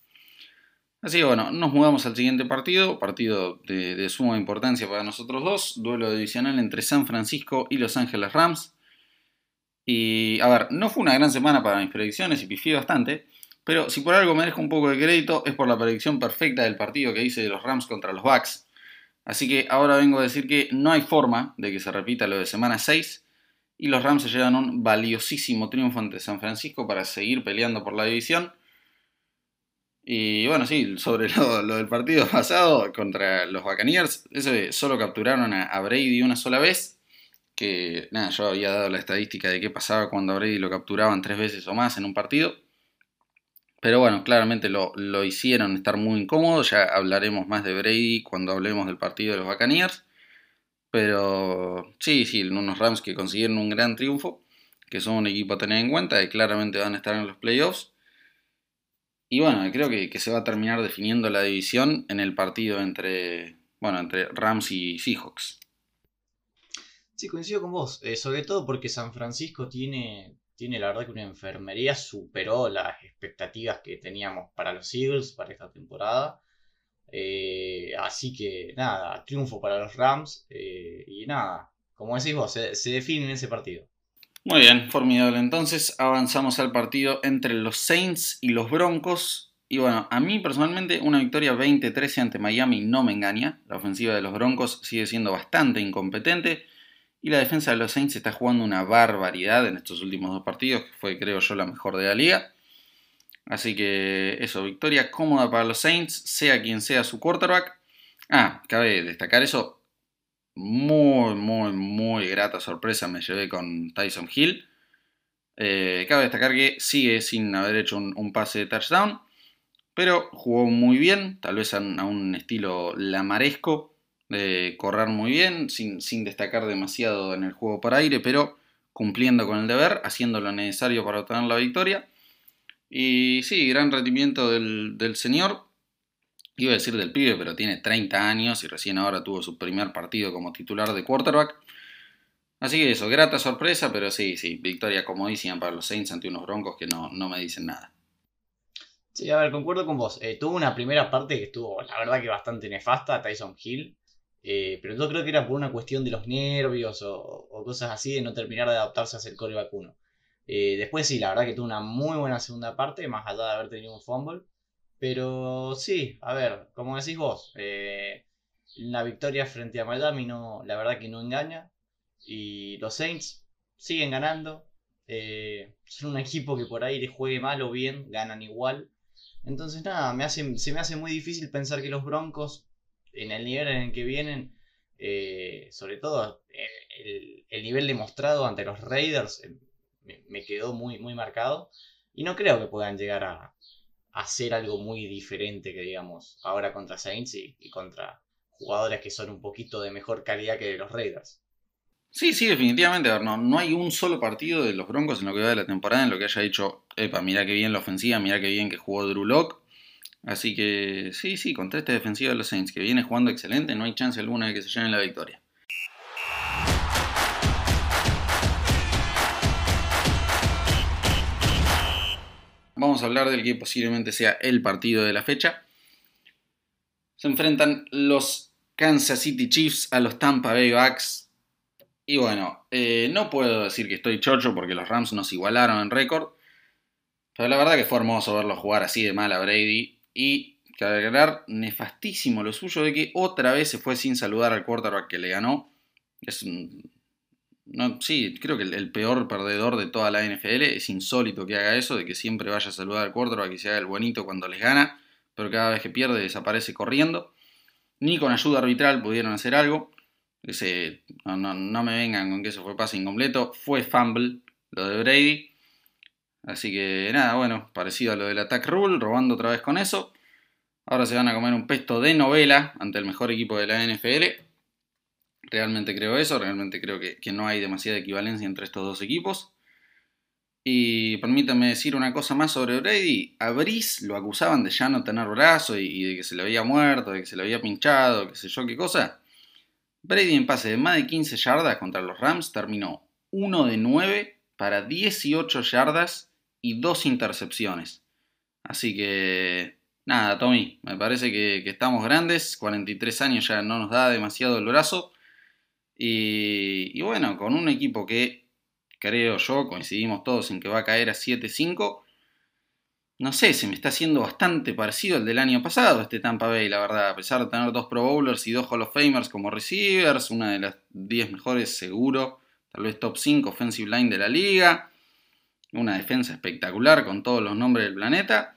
Así que bueno, nos mudamos al siguiente partido, partido de, suma importancia para nosotros dos, duelo divisional entre San Francisco y Los Ángeles Rams. Y a ver, no fue una gran semana para mis predicciones y pifié bastante, pero si por algo merezco un poco de crédito es por la predicción perfecta del partido que hice de los Rams contra los Bucks. Así que ahora vengo a decir que no hay forma de que se repita lo de semana 6 y los Rams se llevan un valiosísimo triunfo ante San Francisco para seguir peleando por la división. Y bueno, sí, sobre <laughs> lo, del partido pasado contra los Buccaneers, eso solo capturaron a, Brady una sola vez. Que nada, yo había dado la estadística de qué pasaba cuando a Brady lo capturaban tres veces o más en un partido. Pero bueno, claramente lo, hicieron estar muy incómodo. Ya hablaremos más de Brady cuando hablemos del partido de los Buccaneers. Pero sí, sí, unos Rams que consiguieron un gran triunfo, que son un equipo a tener en cuenta, y claramente van a estar en los playoffs. Y bueno, creo que, se va a terminar definiendo la división en el partido entre, bueno, entre Rams y Seahawks. Sí, coincido con vos, eh, sobre todo porque San Francisco tiene, tiene la verdad que una enfermería superó las expectativas que teníamos para los Eagles para esta temporada. Eh, así que nada, triunfo para los Rams. Eh, y nada, como decís vos, se, define en ese partido. Muy bien, formidable. Entonces avanzamos al partido entre los Saints y los Broncos. Y bueno, a mí personalmente una victoria 20-13 ante Miami no me engaña. La ofensiva de los Broncos sigue siendo bastante incompetente. Y la defensa de los Saints está jugando una barbaridad en estos últimos dos partidos, que fue creo yo la mejor de la liga. Así que eso, victoria cómoda para los Saints, sea quien sea su quarterback. Ah, cabe destacar eso, muy, muy, muy grata sorpresa me llevé con Tyson Hill. Eh, cabe destacar que sigue sin haber hecho un, pase de touchdown, pero jugó muy bien, tal vez a, un estilo lamaresco, de correr muy bien, sin, destacar demasiado en el juego por aire, pero cumpliendo con el deber, haciendo lo necesario para obtener la victoria. Y sí, gran rendimiento del, del señor. Iba decir del pibe, pero tiene 30 años y recién ahora tuvo su primer partido como titular de quarterback. Así que eso, grata sorpresa, pero sí, sí, victoria comodísima para los Saints ante unos broncos que no, no me dicen nada. Sí, a ver, concuerdo con vos. Eh, tuvo una primera parte que estuvo, la verdad, que bastante nefasta, Tyson Hill. Eh, pero yo creo que era por una cuestión de los nervios o, cosas así, de no terminar de adaptarse a ser coreback 1. Eh, después sí, la verdad que tuvo una muy buena segunda parte, más allá de haber tenido un fumble. Pero sí, a ver, como decís vos, eh, la victoria frente a Miami no, la verdad que no engaña. Y los Saints siguen ganando. Eh, son un equipo que por ahí le juegue mal o bien, ganan igual. Entonces nada, me hace, se me hace muy difícil pensar que los Broncos, en el nivel en el que vienen, eh, sobre todo el, nivel demostrado ante los Raiders, me, me, quedó muy, muy marcado. Y no creo que puedan llegar a, hacer algo muy diferente que digamos ahora contra Saints y, contra jugadores que son un poquito de mejor calidad que los Raiders. Sí, sí, definitivamente. No, no hay un solo partido de los Broncos en lo que va de la temporada en lo que haya dicho, epa, mira qué bien la ofensiva, mira qué bien que jugó Drew Locke. Así que sí, sí, contra este defensivo de los Saints que viene jugando excelente, no hay chance alguna de que se lleven la victoria. Vamos a hablar del que posiblemente sea el partido de la fecha. Se enfrentan los Kansas City Chiefs a los Tampa Bay Bucks. Y bueno, eh, no puedo decir que estoy chocho porque los Rams nos igualaron en récord. Pero la verdad que fue hermoso verlo jugar así de mal a Brady. Y agregar, nefastísimo lo suyo de que otra vez se fue sin saludar al quarterback que le ganó. Es un no, sí, creo que el, peor perdedor de toda la NFL es insólito que haga eso, de que siempre vaya a saludar al quarterback que se haga el bonito cuando les gana, pero cada vez que pierde desaparece corriendo. Ni con ayuda arbitral pudieron hacer algo. Ese, no, no, me vengan con que eso fue pase incompleto. Fue fumble lo de Brady. Así que nada, bueno, parecido a lo del attack rule, robando otra vez con eso. Ahora se van a comer un pesto de novela ante el mejor equipo de la NFL. Realmente creo eso, realmente creo que, no hay demasiada equivalencia entre estos dos equipos. Y permítanme decir una cosa más sobre Brady. A Brice lo acusaban de ya no tener brazo y, de que se le había muerto, de que se le había pinchado, qué sé yo qué cosa. Brady en pase de más de 15 yardas contra los Rams terminó 1 de 9 para 18 yardas y 2 intercepciones. Así que nada, Tommy, me parece que, que, estamos grandes, 43 años ya no nos da demasiado el brazo y, bueno, con un equipo que creo yo, coincidimos todos en que va a caer a 7-5, no sé, se me está haciendo bastante parecido al del año pasado, este Tampa Bay, la verdad, a pesar de tener dos Pro Bowlers y dos Hall of Famers como receivers, una de las 10 mejores seguro, tal vez top 5 offensive line de la liga, una defensa espectacular con todos los nombres del planeta.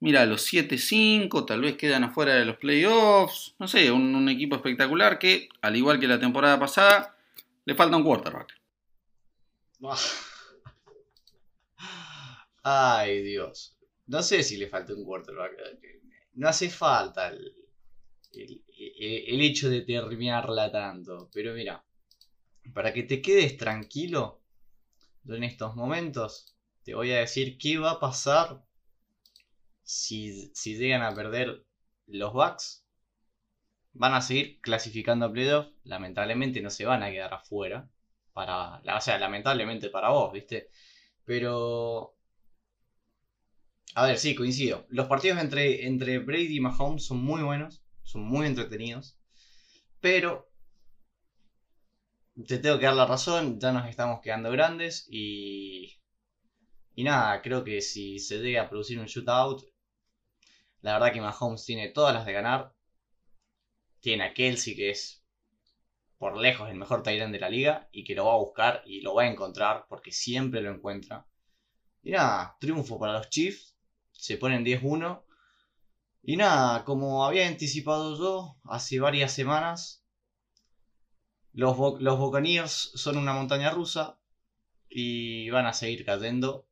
Mira, los 7-5 tal vez quedan afuera de los playoffs. No sé, un, equipo espectacular que, al igual que la temporada pasada, le falta un quarterback. <laughs> Ay, Dios. No sé si le falta un quarterback. No hace falta el, el hecho de terminarla tanto. Pero mira, para que te quedes tranquilo en estos momentos, te voy a decir qué va a pasar si, llegan a perder los Bucks, van a seguir clasificando a playoff. Lamentablemente no se van a quedar afuera. Para, o sea, lamentablemente para vos, ¿viste? Pero. A ver, sí, coincido. Los partidos entre, entre Brady y Mahomes son muy buenos. Son muy entretenidos. Pero. te tengo que dar la razón, ya nos estamos quedando grandes y. Y nada, creo que si se llega a producir un shootout, la verdad que Mahomes tiene todas las de ganar. Tiene a Kelsey, que es por lejos el mejor Tyrant de la liga, y que lo va a buscar y lo va a encontrar porque siempre lo encuentra. Y nada, triunfo para los Chiefs. Se ponen 10-1. Y nada, como había anticipado yo hace varias semanas, los, los Buccaneers son una montaña rusa y van a seguir cayendo.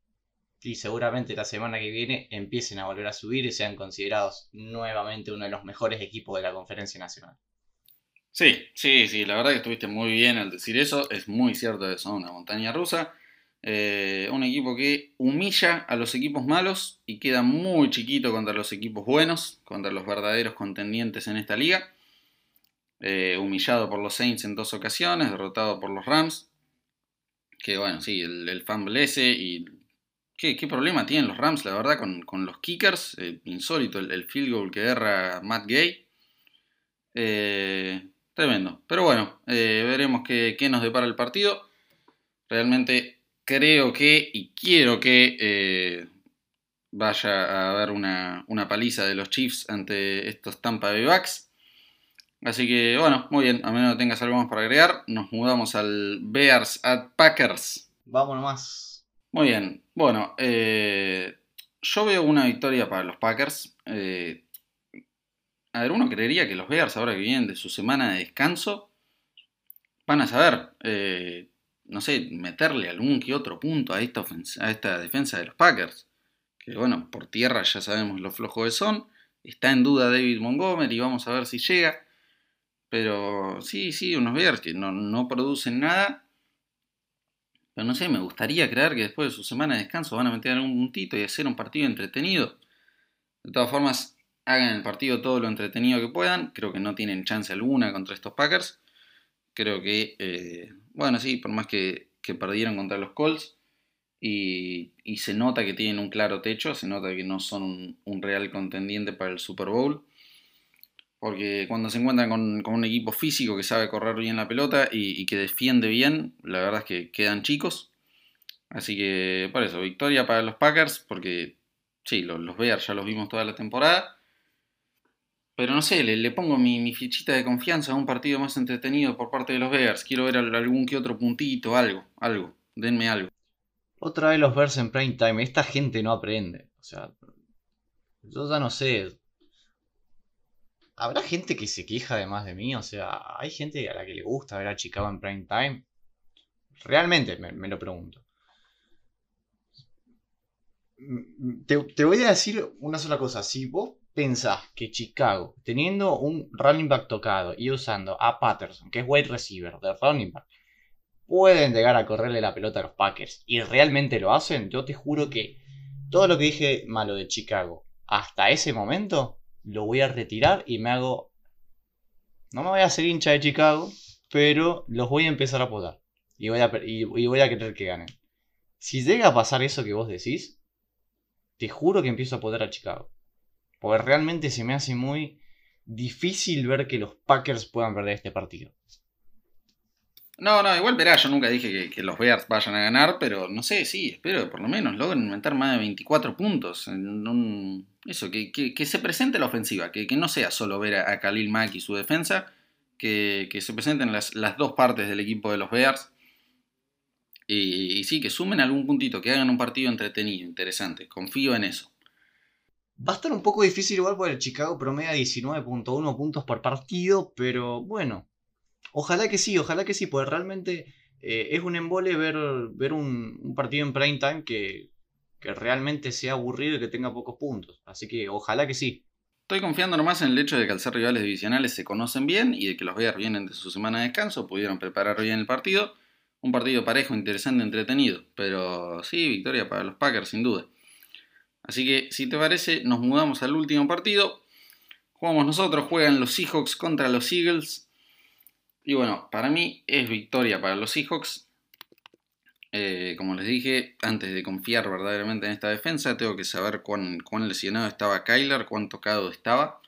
Y seguramente la semana que viene empiecen a volver a subir y sean considerados nuevamente uno de los mejores equipos de la conferencia nacional. Sí, sí, sí, la verdad que estuviste muy bien al decir eso. Es muy cierto que son una montaña rusa. Eh, un equipo que humilla a los equipos malos y queda muy chiquito contra los equipos buenos, contra los verdaderos contendientes en esta liga. Eh, humillado por los Saints en dos ocasiones, derrotado por los Rams. Que bueno, sí, el, el fumble y... ¿Qué, problema tienen los Rams, la verdad, con, los kickers? Eh, insólito el, field goal que erra Matt Gay. tremendo. Pero bueno, veremos qué, qué nos depara el partido. Realmente creo que y quiero que eh, vaya a haber una, paliza de los Chiefs ante estos Tampa Bay Bucks. Así que bueno, muy bien, a menos que tengas algo más para agregar, nos mudamos al Bears at Packers. Vámonos más. Muy bien, bueno, eh, yo veo una victoria para los Packers. Eh, a ver, uno creería que los Bears, ahora que vienen de su semana de descanso, van a saber no sé, meterle algún que otro punto a esta, defensa de los Packers. Que bueno, por tierra ya sabemos lo flojo que son. Está en duda David Montgomery, vamos a ver si llega. Pero sí, sí, unos Bears que no, no producen nada. Pero no sé, me gustaría creer que después de su semana de descanso van a meter algún puntito y hacer un partido entretenido. De todas formas, hagan el partido todo lo entretenido que puedan. Creo que no tienen chance alguna contra estos Packers. Creo que eh, bueno, sí, por más que, perdieron contra los Colts. Y, se nota que tienen un claro techo, se nota que no son un, real contendiente para el Super Bowl. Porque cuando se encuentran con, un equipo físico que sabe correr bien la pelota y, que defiende bien, la verdad es que quedan chicos. Así que por eso, victoria para los Packers, porque sí, los, Bears ya los vimos toda la temporada. Pero no sé, le, pongo mi, fichita de confianza a un partido más entretenido por parte de los Bears. Quiero ver algún que otro puntito, algo, algo. Denme algo. Otra vez los Bears en prime time. Esta gente no aprende. O sea, yo ya no sé. ¿Habrá gente que se queja además de mí? O sea, ¿hay gente a la que le gusta ver a Chicago en prime time? Realmente me, lo pregunto. Te, te voy a decir una sola cosa. Si vos pensás que Chicago, teniendo un running back tocado y usando a Patterson, que es wide receiver de running back, pueden llegar a correrle la pelota a los Packers y realmente lo hacen, yo te juro que todo lo que dije malo de Chicago hasta ese momento lo voy a retirar y me hago. No me voy a hacer hincha de Chicago, pero los voy a empezar a apoyar y voy a, y voy a querer que ganen. Si llega a pasar eso que vos decís, te juro que empiezo a apoyar a Chicago. Porque realmente se me hace muy difícil ver que los Packers puedan perder este partido. No, no, igual verá, yo nunca dije que, los Bears vayan a ganar, pero no sé, sí, espero que por lo menos logren inventar más de 24 puntos. Eso, que, se presente la ofensiva, que, no sea solo ver a, Khalil Mack y su defensa, que, se presenten las, dos partes del equipo de los Bears. Y, y sí, que sumen algún puntito, que hagan un partido entretenido, interesante. Confío en eso. Va a estar un poco difícil igual porque el Chicago promedia 19.1 puntos por partido, pero bueno, ojalá que sí, ojalá que sí, porque realmente eh, es un embole ver, ver un, partido en prime time que, que realmente sea aburrido y que tenga pocos puntos. Así que ojalá que sí. Estoy confiando nomás en el hecho de que al ser rivales divisionales se conocen bien y de que los Bears vienen de su semana de descanso, pudieron preparar bien el partido. Un partido parejo, interesante, entretenido. Pero sí, victoria para los Packers sin duda. Así que, si te parece, nos mudamos al último partido. Jugamos nosotros, juegan los Seahawks contra los Eagles. Y bueno, para mí es victoria para los Seahawks. Eh, como les dije, antes de confiar verdaderamente en esta defensa, tengo que saber cuán, cuán lesionado estaba Kyler, cuán tocado estaba.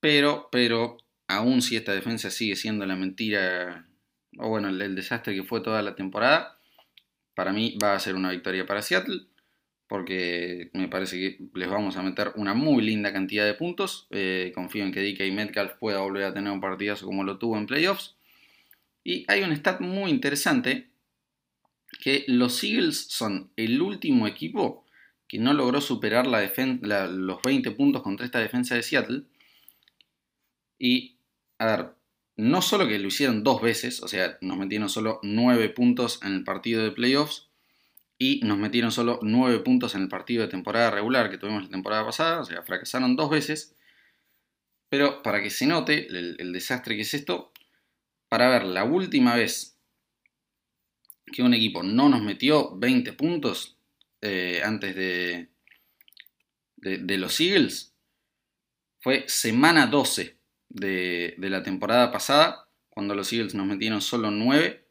Pero, pero, aún si esta defensa sigue siendo la mentira o bueno, el, desastre que fue toda la temporada, para mí va a ser una victoria para Seattle, porque me parece que les vamos a meter una muy linda cantidad de puntos. Eh, confío en que DK Metcalf pueda volver a tener un partidazo como lo tuvo en playoffs. Y hay un stat muy interesante, que los Eagles son el último equipo que no logró superar la los 20 puntos contra esta defensa de Seattle. Y, a ver, no solo que lo hicieron dos veces, o sea, nos metieron solo 9 puntos en el partido de playoffs y nos metieron solo 9 puntos en el partido de temporada regular que tuvimos la temporada pasada, o sea, fracasaron dos veces. Pero para que se note el, desastre que es esto, para ver la última vez que un equipo no nos metió 20 puntos eh, antes de, de, los Eagles fue semana 12 de, la temporada pasada, cuando los Eagles nos metieron solo 9.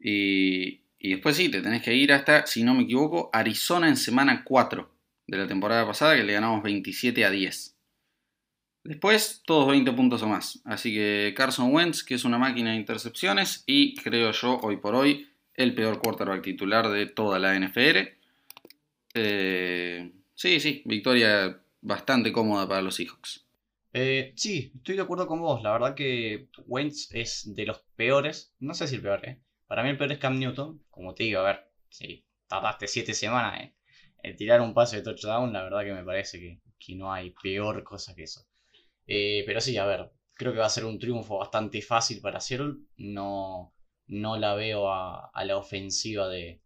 Y, y después sí, te tenés que ir hasta, si no me equivoco, Arizona en semana 4 de la temporada pasada, que le ganamos 27 a 10. Después, todos 20 puntos o más. Así que Carson Wentz, que es una máquina de intercepciones, y creo yo, hoy por hoy, el peor quarterback titular de toda la NFL. Eh, sí, sí, victoria bastante cómoda para los Seahawks. Eh, sí, estoy de acuerdo con vos. La verdad que Wentz es de los peores. No sé si el peor, ¿eh? Para mí el peor es Cam Newton. Como te digo, a ver, si tardaste 7 semanas ¿eh? en tirar un pase de touchdown, la verdad que me parece que, no hay peor cosa que eso. Eh, pero sí, a ver, creo que va a ser un triunfo bastante fácil para Seattle. No, no la veo a, la ofensiva de,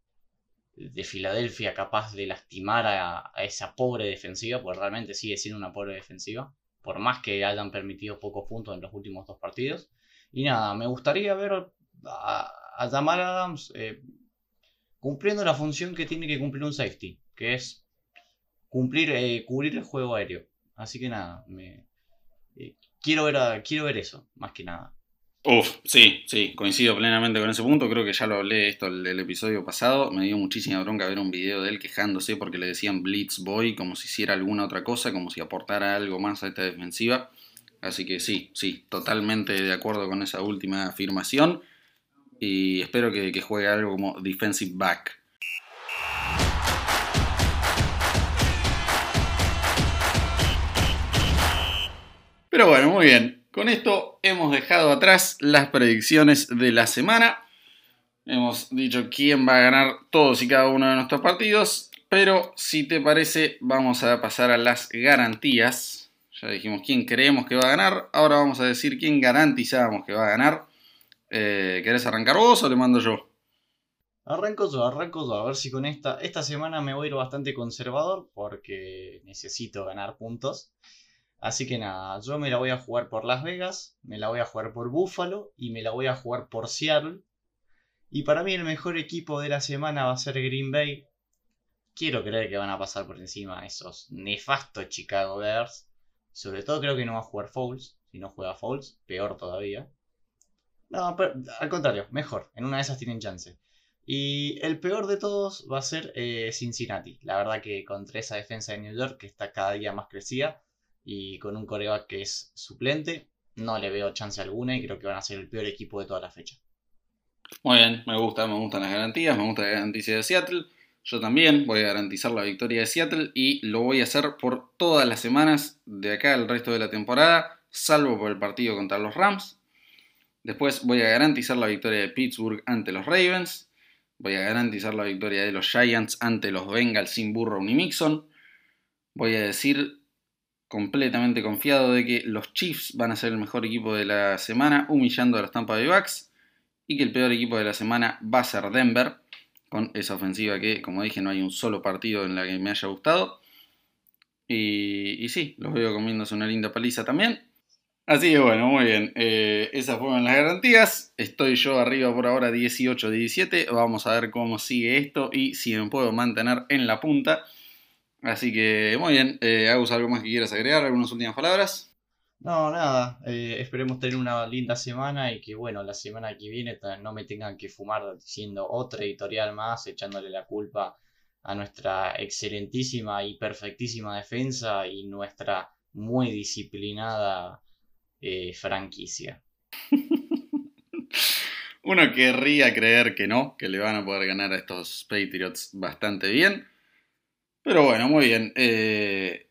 de, Filadelfia capaz de lastimar a, esa pobre defensiva, porque realmente sigue siendo una pobre defensiva, por más que hayan permitido pocos puntos en los últimos dos partidos. Y nada, me gustaría ver a Jamal Adams eh, cumpliendo la función que tiene que cumplir un safety, que es cumplir, eh, cubrir el juego aéreo. Así que nada, me, eh, quiero, ver quiero ver eso, más que nada. Uf, sí, sí, coincido plenamente con ese punto. Creo que ya lo hablé esto el, el, episodio pasado. Me dio muchísima bronca ver un video de él quejándose porque le decían Blitz Boy como si hiciera alguna otra cosa, como si aportara algo más a esta defensiva. Así que sí, sí, totalmente de acuerdo con esa última afirmación. Y espero que, juegue algo como defensive back. Pero bueno, muy bien. Con esto hemos dejado atrás las predicciones de la semana. Hemos dicho quién va a ganar todos y cada uno de nuestros partidos. Pero si te parece, vamos a pasar a las garantías. Ya dijimos quién creemos que va a ganar. Ahora vamos a decir quién garantizamos que va a ganar. Eh, ¿Querés arrancar vos o le mando yo? Arranco yo, arranco yo. A ver si con esta. Esta semana me voy a ir bastante conservador porque necesito ganar puntos. Así que nada, yo me la voy a jugar por Las Vegas, me la voy a jugar por Buffalo y me la voy a jugar por Seattle. Y para mí el mejor equipo de la semana va a ser Green Bay. Quiero creer que van a pasar por encima a esos nefastos Chicago Bears. Sobre todo creo que no va a jugar Fouls. Si no juega Fouls, peor todavía. No, pero, al contrario, mejor. En una de esas tienen chance. Y el peor de todos va a ser eh, Cincinnati. La verdad que contra esa defensa de New York que está cada día más crecida y con un coreback que es suplente, no le veo chance alguna y creo que van a ser el peor equipo de toda la fecha. Muy bien, me gusta, me gustan las garantías, me gusta la garantía de Seattle. Yo también voy a garantizar la victoria de Seattle y lo voy a hacer por todas las semanas de acá el resto de la temporada, salvo por el partido contra los Rams. Después voy a garantizar la victoria de Pittsburgh ante los Ravens. Voy a garantizar la victoria de los Giants ante los Bengals sin Burrow ni Mixon. Voy a decir completamente confiado de que los Chiefs van a ser el mejor equipo de la semana, humillando a los Tampa Bay Bucks, y que el peor equipo de la semana va a ser Denver, con esa ofensiva que, como dije, no hay un solo partido en la que me haya gustado. Y, y sí, los veo comiéndose una linda paliza también. Así que bueno, muy bien. Eh, esas fueron las garantías. Estoy yo arriba por ahora 18-17. Vamos a ver cómo sigue esto y si me puedo mantener en la punta. Así que muy bien, eh, ¿algo más que quieras agregar? ¿Algunas últimas palabras? No, nada, eh, esperemos tener una linda semana y que bueno, la semana que viene no me tengan que fumar siendo otra editorial más, echándole la culpa a nuestra excelentísima y perfectísima defensa y nuestra muy disciplinada eh, franquicia. <laughs> Uno querría creer que no, que le van a poder ganar a estos Patriots bastante bien. Pero bueno, muy bien. Eh,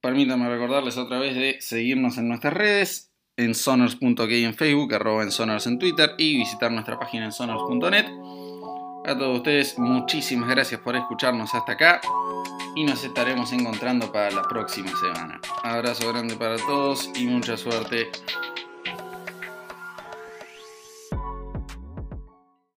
permítanme recordarles otra vez de seguirnos en nuestras redes, en sonors.k en Facebook, arroba en sonors en Twitter y visitar nuestra página en sonors.net. A todos ustedes, muchísimas gracias por escucharnos hasta acá y nos estaremos encontrando para la próxima semana. Abrazo grande para todos y mucha suerte.